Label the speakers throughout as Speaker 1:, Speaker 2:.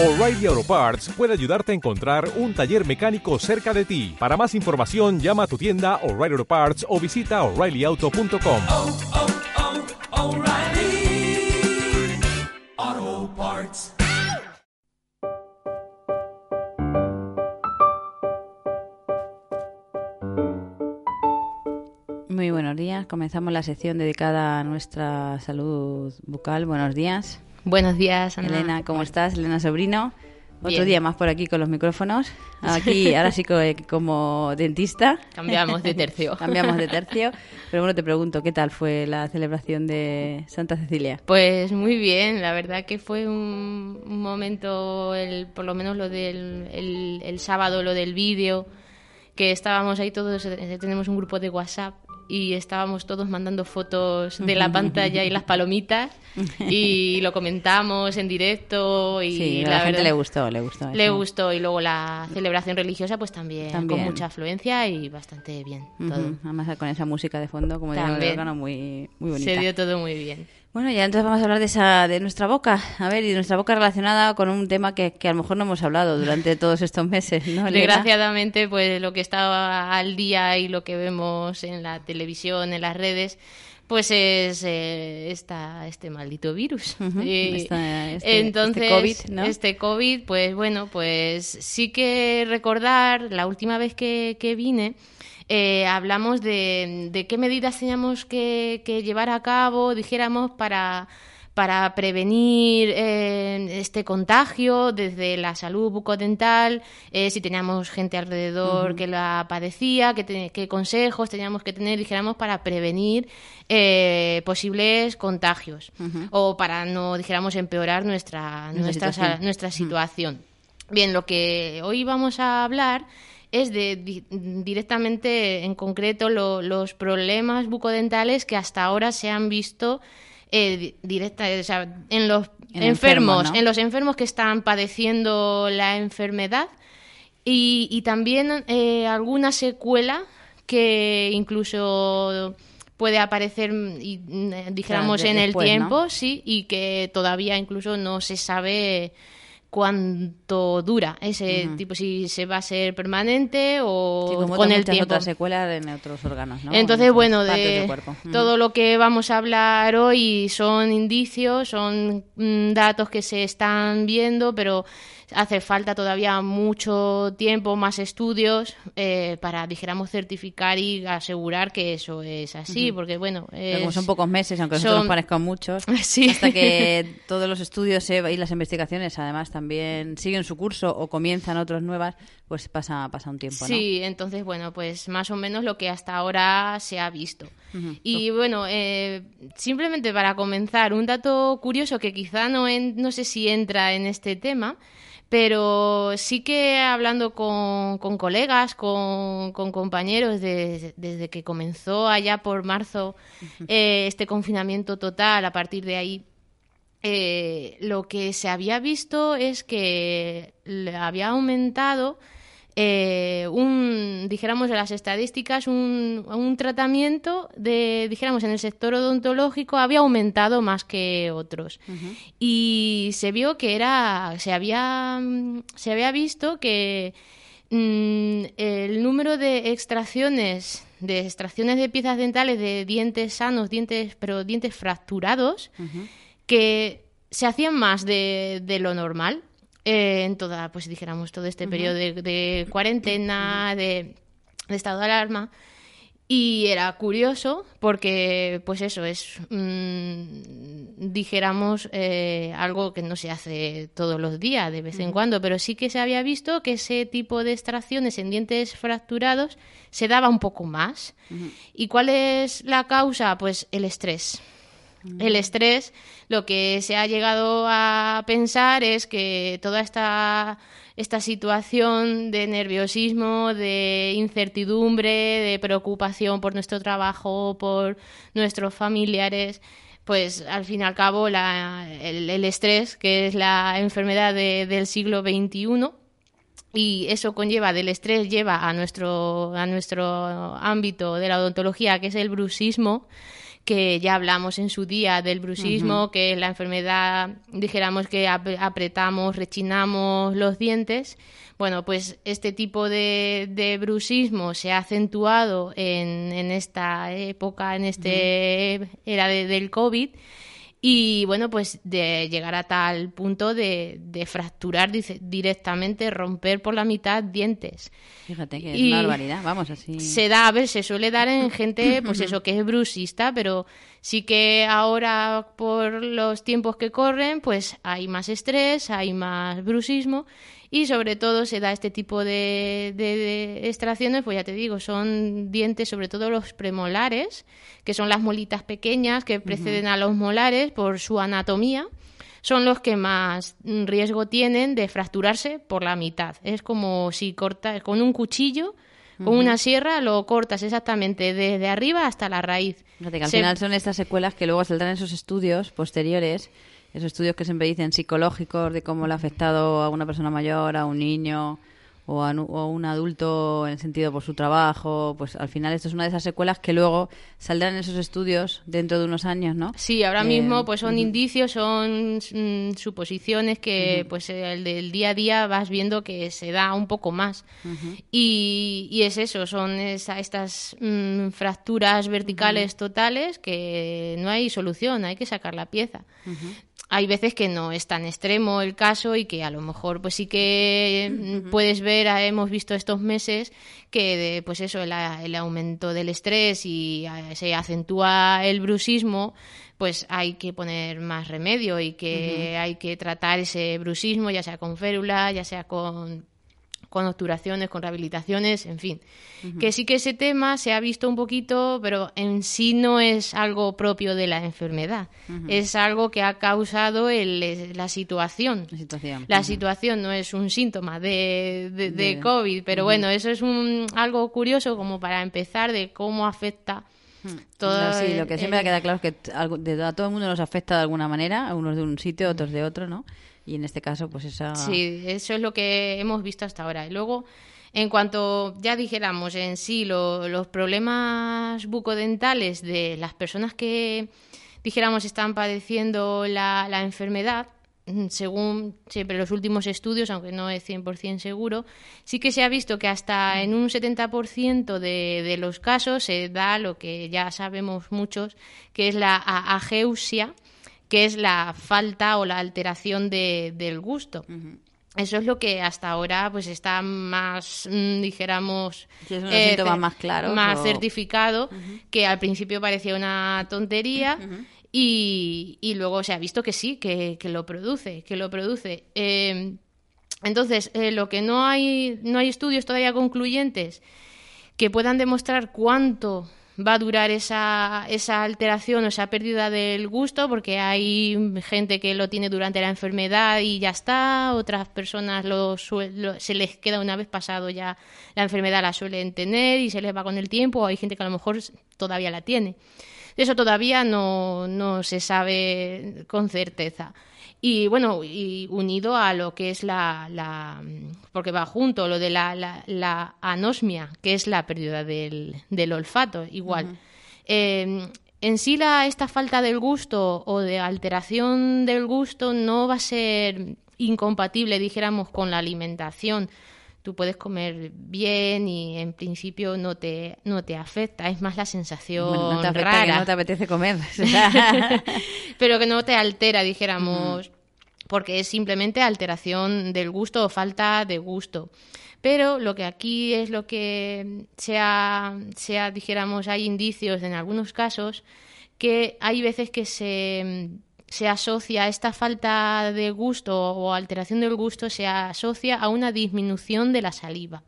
Speaker 1: O'Reilly Auto Parts puede ayudarte a encontrar un taller mecánico cerca de ti. Para más información, llama a tu tienda O'Reilly Auto Parts o visita oreillyauto.com.
Speaker 2: oh, oh, O'Reilly Auto Parts.
Speaker 3: Muy buenos días. Comenzamos la sección dedicada a nuestra salud bucal. Buenos días.
Speaker 4: Buenos días, Ana.
Speaker 3: Elena, ¿cómo estás? Elena Sobrino. Otro
Speaker 4: Bien.
Speaker 3: día más por aquí con los micrófonos. Aquí, ahora sí co- como dentista.
Speaker 4: Cambiamos de tercio.
Speaker 3: Cambiamos de tercio. Pero bueno, te pregunto, ¿qué tal fue la celebración de Santa Cecilia?
Speaker 4: Pues muy bien, la verdad que fue un, un momento, el, por lo menos lo del el, el sábado, lo del vídeo, que estábamos ahí todos, eh, tenemos un grupo de WhatsApp y estábamos todos mandando fotos de la pantalla y las palomitas y lo comentamos en directo y
Speaker 3: sí, la, gente le gustó, le gustó.
Speaker 4: Le
Speaker 3: eso.
Speaker 4: gustó y luego la celebración religiosa pues también,
Speaker 3: También.
Speaker 4: con mucha afluencia y bastante bien todo.
Speaker 3: Además con esa música de fondo, como órgano, muy, muy bonita.
Speaker 4: Se dio todo muy bien.
Speaker 3: Bueno, ya entonces vamos a hablar de esa, de nuestra boca. A ver, y de nuestra boca relacionada con un tema que, que a lo mejor no hemos hablado durante todos estos meses, ¿no? Elena?
Speaker 4: Desgraciadamente, pues lo que está al día y lo que vemos en la televisión, en las redes, pues es eh, esta, este maldito virus.
Speaker 3: Esta- este-
Speaker 4: entonces,
Speaker 3: este COVID, ¿no?
Speaker 4: este COVID, pues bueno, pues sí que recordar, la última vez que, que vine, eh, hablamos de, de qué medidas teníamos que, que llevar a cabo, dijéramos, para para prevenir eh, este contagio desde la salud bucodental, eh, si teníamos gente alrededor que la padecía, qué, consejos teníamos que tener, dijéramos, para prevenir eh, posibles contagios o para no, dijéramos, empeorar nuestra,
Speaker 3: Nuestra
Speaker 4: nuestra,
Speaker 3: situación.
Speaker 4: sa- nuestra situación. Bien, lo que hoy vamos a hablar es de di- directamente, en concreto, lo- los problemas bucodentales que hasta ahora se han visto eh, di- directa, o sea, en los
Speaker 3: En el enfermo,
Speaker 4: enfermos,
Speaker 3: ¿no?
Speaker 4: en los enfermos que están padeciendo la enfermedad y, y también eh, alguna secuela que incluso puede aparecer, y, mm, eh, dijéramos,
Speaker 3: de-
Speaker 4: en el
Speaker 3: después, ¿no?
Speaker 4: tiempo, sí, y que todavía incluso no se sabe cuánto dura ese tipo, si se va a ser permanente o
Speaker 3: Sí, como
Speaker 4: con el tiempo.
Speaker 3: otras secuelas en otros órganos, ¿no? En
Speaker 4: Entonces, bueno, de
Speaker 3: cuerpo. Ujú.
Speaker 4: todo lo que vamos a hablar hoy son indicios, son mm, datos que se están viendo, pero hace falta todavía mucho tiempo, más estudios eh, para, dijéramos, certificar y asegurar que eso es así, porque, bueno,
Speaker 3: Pero como
Speaker 4: es-
Speaker 3: son pocos meses, aunque a nosotros
Speaker 4: son-
Speaker 3: nos parezcan muchos,
Speaker 4: Sí.
Speaker 3: hasta que todos los estudios se- y las investigaciones además también siguen su curso o comienzan otras nuevas, pues pasa, pasa un tiempo, ¿no?
Speaker 4: Sí, entonces, bueno, pues más o menos lo que hasta ahora se ha visto. Y bueno, eh, simplemente para comenzar, un dato curioso que quizá no, en- no sé si entra en este tema, pero sí que hablando con, con colegas, con, con compañeros, de- desde que comenzó allá por marzo eh, este confinamiento total, a partir de ahí eh, lo que se había visto es que había aumentado eh, un, dijéramos, de las estadísticas, un, un tratamiento de, dijéramos, en el sector odontológico había aumentado más que otros. Y se vio que era, se había, mm, se había visto que mm, el número de extracciones, de extracciones de piezas dentales de dientes sanos, dientes, pero dientes fracturados, que se hacían más de, de lo normal eh, en toda, pues dijéramos, todo este periodo de, de cuarentena, de, de estado de alarma. Y era curioso porque, pues eso, es, mm, dijéramos, eh, algo que no se hace todos los días, de vez en cuando, pero sí que se había visto que ese tipo de extracciones en dientes fracturados se daba un poco más. ¿Y cuál es la causa? Pues el estrés. El estrés, lo que se ha llegado a pensar es que toda esta, esta situación de nerviosismo, de incertidumbre, de preocupación por nuestro trabajo, por nuestros familiares, pues al fin y al cabo el estrés, que es la enfermedad de- del siglo XXI, y eso conlleva del estrés lleva a nuestro a nuestro ámbito de la odontología que es el bruxismo que ya hablamos en su día del bruxismo, que es la enfermedad, dijéramos que ap- apretamos, rechinamos los dientes. Bueno, pues este tipo de, de bruxismo se ha acentuado en, en esta época, en este era de- del COVID. Y bueno, pues de llegar a tal punto de, de fracturar dice- directamente, romper por la mitad dientes.
Speaker 3: Fíjate que es una barbaridad, vamos, así.
Speaker 4: Se da, a ver, se suele dar en gente, pues eso, que es brusista, pero sí que ahora por los tiempos que corren, pues hay más estrés, hay más brusismo y sobre todo se da este tipo de, de- de extracciones, pues ya te digo, son dientes, sobre todo los premolares, que son las molitas pequeñas que preceden a los molares por su anatomía son los que más riesgo tienen de fracturarse por la mitad. Es como si cortas con un cuchillo, con una sierra, lo cortas exactamente desde arriba hasta la raíz.
Speaker 3: Fíjate que al
Speaker 4: Se-
Speaker 3: final son estas secuelas que luego saldrán en esos estudios posteriores, esos estudios que siempre dicen psicológicos de cómo le ha afectado a una persona mayor, a un niño o a, o a un adulto en el sentido por su trabajo. Pues al final esto es una de esas secuelas que luego saldrán en esos estudios dentro de unos años, ¿no?
Speaker 4: Sí, ahora
Speaker 3: Eh,
Speaker 4: mismo pues son indicios, son mm, suposiciones que pues el del día a día vas viendo que se da un poco más. y, y es eso, son esa- estas mm, fracturas verticales totales que no hay solución, hay que sacar la pieza. Hay veces que no es tan extremo el caso y que a lo mejor pues sí que mm, puedes ver, ah, hemos visto estos meses que de, pues eso, el, el aumento del estrés y ah, se acentúa el bruxismo, pues hay que poner más remedio y que hay que tratar ese bruxismo ya sea con férula, ya sea con con obturaciones, con rehabilitaciones, en fin. Que sí que ese tema se ha visto un poquito, pero en sí no es algo propio de la enfermedad. Es algo que ha causado el- la situación.
Speaker 3: La situación.
Speaker 4: La situación no es un síntoma de, de, de
Speaker 3: De-
Speaker 4: COVID, pero bueno, eso es un, algo curioso como para empezar de cómo afecta todo.
Speaker 3: No, sí, lo que siempre
Speaker 4: el-
Speaker 3: queda claro es que a todo el mundo nos afecta de alguna manera, a unos de un sitio, otros de otro, ¿no? Y en este caso, pues esa...
Speaker 4: Sí, eso es lo que hemos visto hasta ahora. Y luego, en cuanto ya dijéramos en sí lo- los problemas bucodentales de las personas que dijéramos están padeciendo la, la enfermedad, mm, según siempre los últimos estudios, aunque no es 100% seguro, sí que se ha visto que hasta en un 70% de, de los casos se da lo que ya sabemos muchos, que es la ageusia, que es la falta o la alteración de- del gusto. Eso es lo que hasta ahora pues está más, mm, dijéramos,
Speaker 3: Sí, es
Speaker 4: ce-
Speaker 3: más claros,
Speaker 4: más
Speaker 3: o-
Speaker 4: certificado, que al principio parecía una tontería y, y luego se ha visto que sí, que, que lo produce, que lo produce. Eh, entonces, eh, lo que no hay, no hay estudios todavía concluyentes que puedan demostrar cuánto va a durar esa, esa alteración o esa pérdida del gusto, porque hay gente que lo tiene durante la enfermedad y ya está, otras personas lo, lo- se les queda una vez pasado ya la enfermedad, la suelen tener y se les va con el tiempo, o hay gente que a lo mejor todavía la tiene. Eso todavía no, no se sabe con certeza. Y bueno, y unido a lo que es la, la porque va junto, lo de la, la, la anosmia, que es la pérdida del, del olfato, igual. Eh, en sí la, esta falta del gusto o de alteración del gusto no va a ser incompatible, dijéramos, con la alimentación. Tú puedes comer bien y en principio no te, no te afecta, es más la sensación
Speaker 3: Bueno, no te afecta
Speaker 4: rara
Speaker 3: que no te apetece comer.
Speaker 4: pero que no te altera, dijéramos, porque es simplemente alteración del gusto o falta de gusto. Pero lo que aquí es lo que sea, sea dijéramos, hay indicios en algunos casos que hay veces que se, se asocia esta falta de gusto o alteración del gusto se asocia a una disminución de la saliva.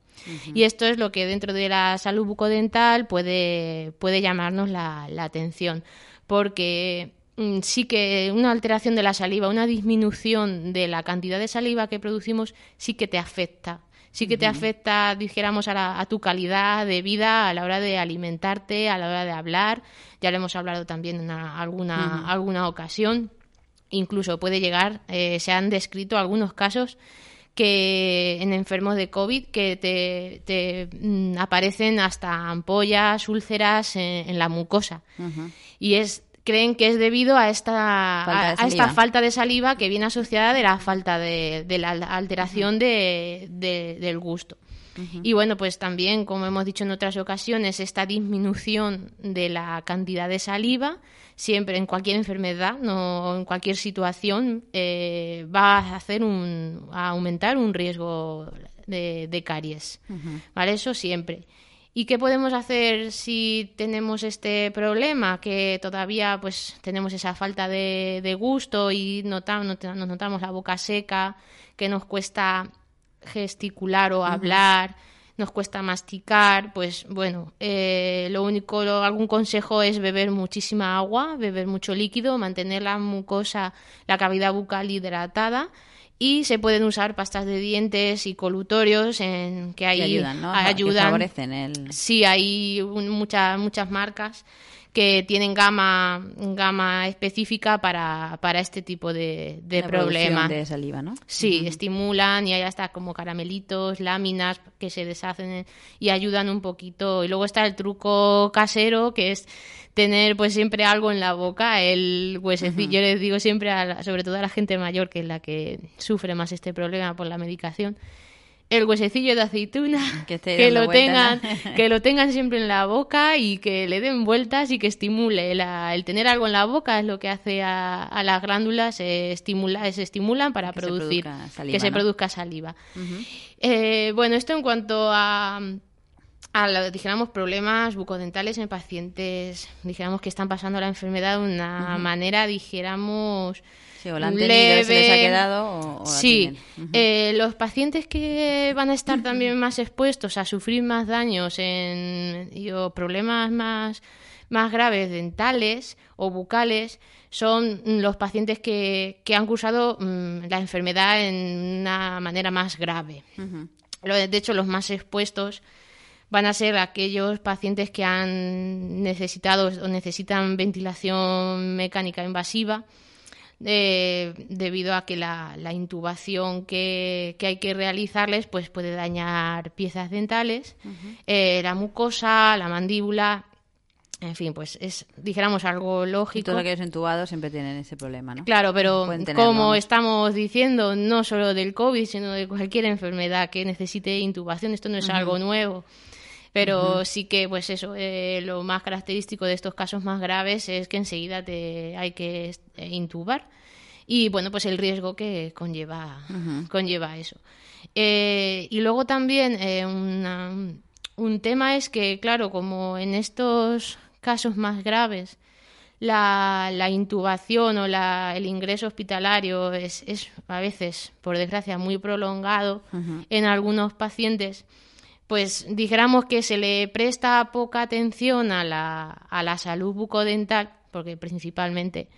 Speaker 4: Y esto es lo que dentro de la salud bucodental puede, puede llamarnos la, la atención, porque mm, sí que una alteración de la saliva, una disminución de la cantidad de saliva que producimos, sí que te afecta. Sí que te afecta, dijéramos, a, la- a tu calidad de vida a la hora de alimentarte, a la hora de hablar. Ya lo hemos hablado también en una- alguna, alguna ocasión. Incluso puede llegar, eh, se han descrito algunos casos que en enfermos de COVID que te, te, mm, aparecen hasta ampollas, úlceras en, en la mucosa. Y es creen que es debido a esta,
Speaker 3: Falta de
Speaker 4: a- esta
Speaker 3: saliva.
Speaker 4: falta de saliva que viene asociada de la falta de, de la alteración de- de- del gusto. Y bueno, pues también, como hemos dicho en otras ocasiones, esta disminución de la cantidad de saliva, siempre en cualquier enfermedad, no en cualquier situación, eh, va a hacer un, a aumentar un riesgo de, de caries. ¿Vale? Eso siempre. ¿Y qué podemos hacer si tenemos este problema? Que todavía pues tenemos esa falta de, de gusto y nota- nota- nos notamos la boca seca, que nos cuesta gesticular o hablar, nos cuesta masticar, pues bueno, eh, lo único, lo- algún consejo es beber muchísima agua, beber mucho líquido, mantener la mucosa, la cavidad bucal hidratada y se pueden usar pastas de dientes y colutorios en que
Speaker 3: Que ayudan, ¿no? Que
Speaker 4: ayudan.
Speaker 3: favorecen el...
Speaker 4: Sí, hay un- muchas muchas marcas que tienen gama gama específica para, para este tipo de, de problemas.
Speaker 3: de saliva, ¿no?
Speaker 4: Sí, estimulan y hay hasta como caramelitos, láminas que se deshacen y ayudan un poquito. Y luego está el truco casero que es tener pues siempre algo en la boca, el huesecillo. Yo les digo siempre, a la- sobre todo a la gente mayor, que es la que sufre más este problema por la medicación, el huesecillo de aceituna,
Speaker 3: Que
Speaker 4: lo
Speaker 3: vueltas,
Speaker 4: tengan,
Speaker 3: ¿no?
Speaker 4: que lo tengan siempre en la boca y que le den vueltas y que estimule. La- el tener algo en la boca es lo que hace a, a las glándulas, se, estimula, se estimulan para
Speaker 3: Que
Speaker 4: producir
Speaker 3: saliva,
Speaker 4: que se produzca saliva. Eh, bueno, esto en cuanto a, a lo- dijéramos, problemas bucodentales en pacientes, dijéramos que están pasando la enfermedad de una manera, dijéramos,
Speaker 3: Sí, o la tenido, se les ha
Speaker 4: leve.
Speaker 3: quedado o,
Speaker 4: Sí, eh, los pacientes que van a estar también más expuestos a sufrir más daños en, y, o problemas más, más graves dentales o bucales son los pacientes que, que han cursado mm, la enfermedad en una manera más grave. De hecho, los más expuestos van a ser aquellos pacientes que han necesitado o necesitan ventilación mecánica invasiva eh, debido a que la, la intubación que, que hay que realizarles pues puede dañar piezas dentales, eh, la mucosa, la mandíbula, en fin, pues es, dijéramos, algo
Speaker 3: Y
Speaker 4: lógico.
Speaker 3: todos aquellos entubados siempre tienen ese problema, ¿no?
Speaker 4: Claro, pero como estamos diciendo, no solo del COVID, sino de cualquier enfermedad que necesite intubación, esto no es algo nuevo. Pero sí que, pues eso, eh, lo más característico de estos casos más graves es que enseguida te hay que eh, intubar. Y bueno, pues el riesgo que conlleva, conlleva eso. Eh, y luego también eh, una- un tema es que, claro, como en estos casos más graves, la, la intubación o la, el ingreso hospitalario es, es a veces, por desgracia, muy prolongado en algunos pacientes, pues dijéramos que se le presta poca atención a la, a la salud bucodental, porque principalmente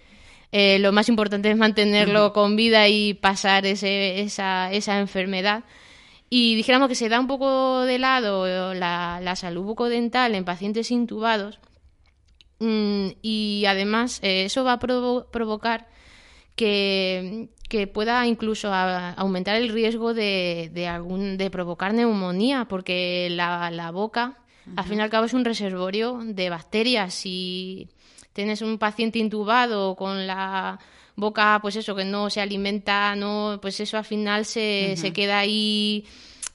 Speaker 4: eh, lo más importante es mantenerlo con vida y pasar ese, esa, esa enfermedad. Y dijéramos que se da un poco de lado la, la salud bucodental en pacientes intubados, Mm, y además eh, eso va a provo- provocar que, que pueda incluso a- aumentar el riesgo de, de, algún, de provocar neumonía, porque la, la boca, al fin y al cabo, es un reservorio de bacterias. Si tienes un paciente intubado con la boca, pues eso, que no se alimenta, no, pues eso al final se, se queda ahí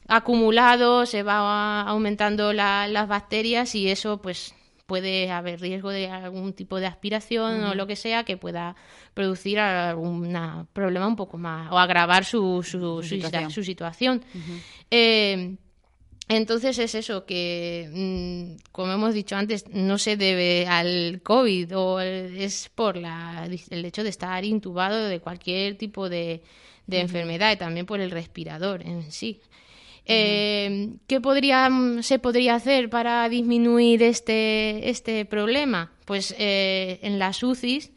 Speaker 4: acumulado, se va aumentando la- las bacterias y eso pues puede haber riesgo de algún tipo de aspiración o lo que sea que pueda producir algún problema un poco más o agravar su, su, su
Speaker 3: situación.
Speaker 4: su situación. Eh, entonces es eso, que mm, como hemos dicho antes, no se debe al COVID o es por la, el hecho de estar intubado de cualquier tipo de, de enfermedad y también por el respirador en sí. Eh, ¿Qué podría, se podría hacer para disminuir este, este problema? Pues eh, en las UCIs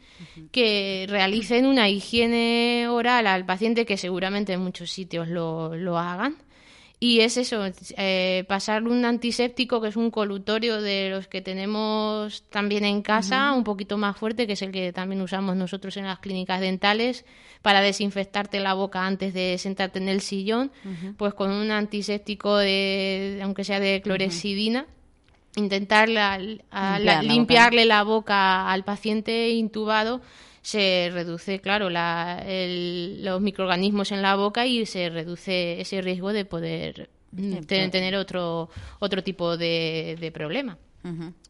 Speaker 4: que realicen una higiene oral al paciente, que seguramente en muchos sitios lo, lo hagan. Y es eso, eh, pasar un antiséptico, que es un colutorio de los que tenemos también en casa, un poquito más fuerte, que es el que también usamos nosotros en las clínicas dentales, para desinfectarte la boca antes de sentarte en el sillón, pues con un antiséptico, de, aunque sea de clorexidina, intentar la- a- la-
Speaker 3: Limpiar la boca.
Speaker 4: limpiarle la boca al paciente intubado, se reduce, claro, la- el- los microorganismos en la boca y se reduce ese riesgo de poder mm, tener otro, otro tipo de, de problema.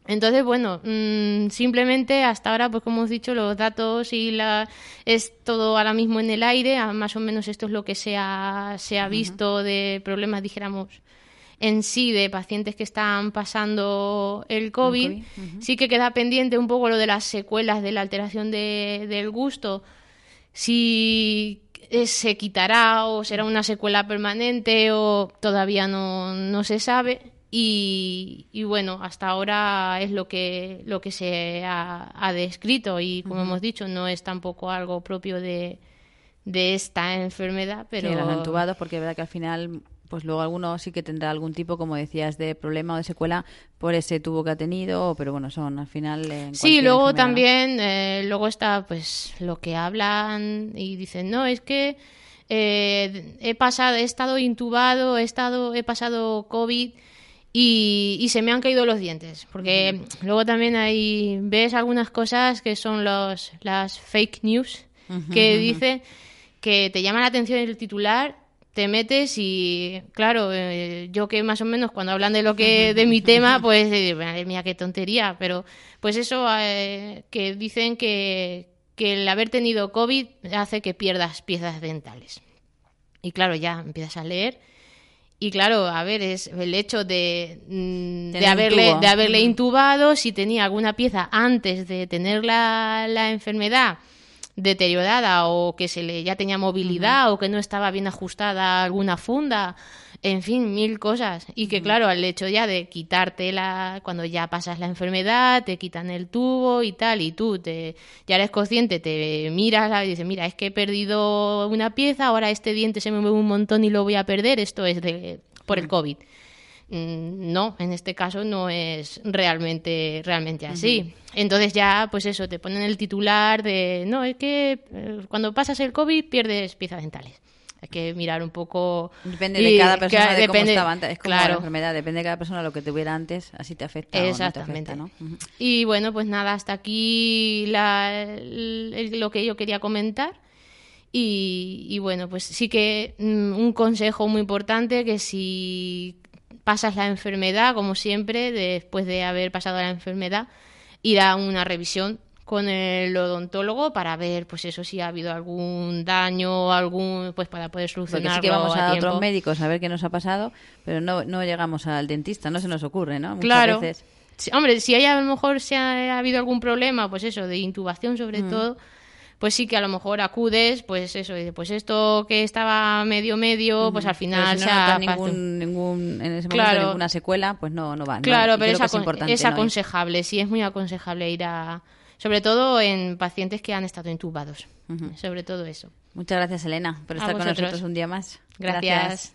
Speaker 4: Entonces, bueno, mm, simplemente hasta ahora, pues como hemos dicho, los datos y la es todo ahora mismo en el aire, más o menos esto es lo que se ha, se ha visto de problemas, dijéramos, en sí de pacientes que están pasando el COVID. Sí que queda pendiente un poco lo de las secuelas de la alteración de- del gusto, si se quitará o será una secuela permanente o todavía no, no se sabe. Y, y bueno, hasta ahora es lo que, lo que se ha, ha descrito y como hemos dicho, no es tampoco algo propio de, de esta enfermedad, pero...
Speaker 3: Sí, los entubados, porque es verdad que al final, pues luego alguno sí que tendrá algún tipo, como decías, de problema o de secuela por ese tubo que ha tenido, pero bueno, son al final. en
Speaker 4: Sí, luego también, eh, luego está pues lo que hablan y dicen, no, es que eh, he pasado, he estado intubado, he estado, he pasado COVID y, y se me han caído los dientes. Porque luego también hay, ves algunas cosas que son los, las fake news que dicen que te llama la atención el titular te metes y claro eh, yo que más o menos cuando hablan de lo que de mi tema pues eh, madre mía qué tontería pero pues eso eh, que dicen que que el haber tenido covid hace que pierdas piezas dentales. Y claro ya empiezas a leer y claro, a ver, es el hecho de, mm, de haberle, de haberle intubado, si tenía alguna pieza antes de tener la, la enfermedad deteriorada o que se le ya tenía movilidad o que no estaba bien ajustada alguna funda, en fin, mil cosas. Y que claro, al hecho ya de quitarte la, cuando ya pasas la enfermedad, te quitan el tubo y tal, y tú te, ya eres consciente, te miras y dices, mira, es que he perdido una pieza, ahora este diente se me mueve un montón y lo voy a perder, esto es de, por el COVID. Mm, No, en este caso no es realmente, realmente así. Entonces ya, pues eso, te ponen el titular de, no, es que eh, cuando pasas el COVID pierdes piezas dentales. Hay que mirar un poco...
Speaker 3: Depende
Speaker 4: y
Speaker 3: de cada
Speaker 4: que-
Speaker 3: persona, de cómo
Speaker 4: depende-
Speaker 3: estaba antes. Es como la enfermedad, depende de cada persona lo que tuviera antes, así te afecta o no te
Speaker 4: Exactamente.
Speaker 3: afecta, ¿no?
Speaker 4: Y bueno, pues nada, hasta aquí la- lo que yo quería comentar. Y, y bueno, pues sí que mm, un consejo muy importante que si pasas la enfermedad, como siempre, después de haber pasado la enfermedad, ir a una revisión con el odontólogo para ver, pues eso, si ha habido algún daño, algún, pues para poder
Speaker 3: Porque
Speaker 4: solucionarlo
Speaker 3: sí que vamos a, otros médicos a ver qué nos ha pasado, pero no, no llegamos al dentista, no se nos ocurre, ¿no? Muchas
Speaker 4: Claro.
Speaker 3: veces.
Speaker 4: Sí, hombre, si hay a lo mejor se ha, ha habido algún problema, pues eso, de intubación sobre todo, pues sí que a lo mejor acudes, pues eso, pues esto que estaba medio medio, pues al
Speaker 3: Pero
Speaker 4: final
Speaker 3: si no notas ningún, ningún, en ese momento
Speaker 4: Claro.
Speaker 3: ninguna secuela, pues no, no va. ¿no?
Speaker 4: Claro,
Speaker 3: Y
Speaker 4: pero es,
Speaker 3: es ¿no?
Speaker 4: Aconsejable, sí, es muy aconsejable ir a... Sobre todo en pacientes que han estado intubados. Sobre todo eso.
Speaker 3: Muchas gracias, Elena, por estar con nosotros un día más.
Speaker 4: Gracias.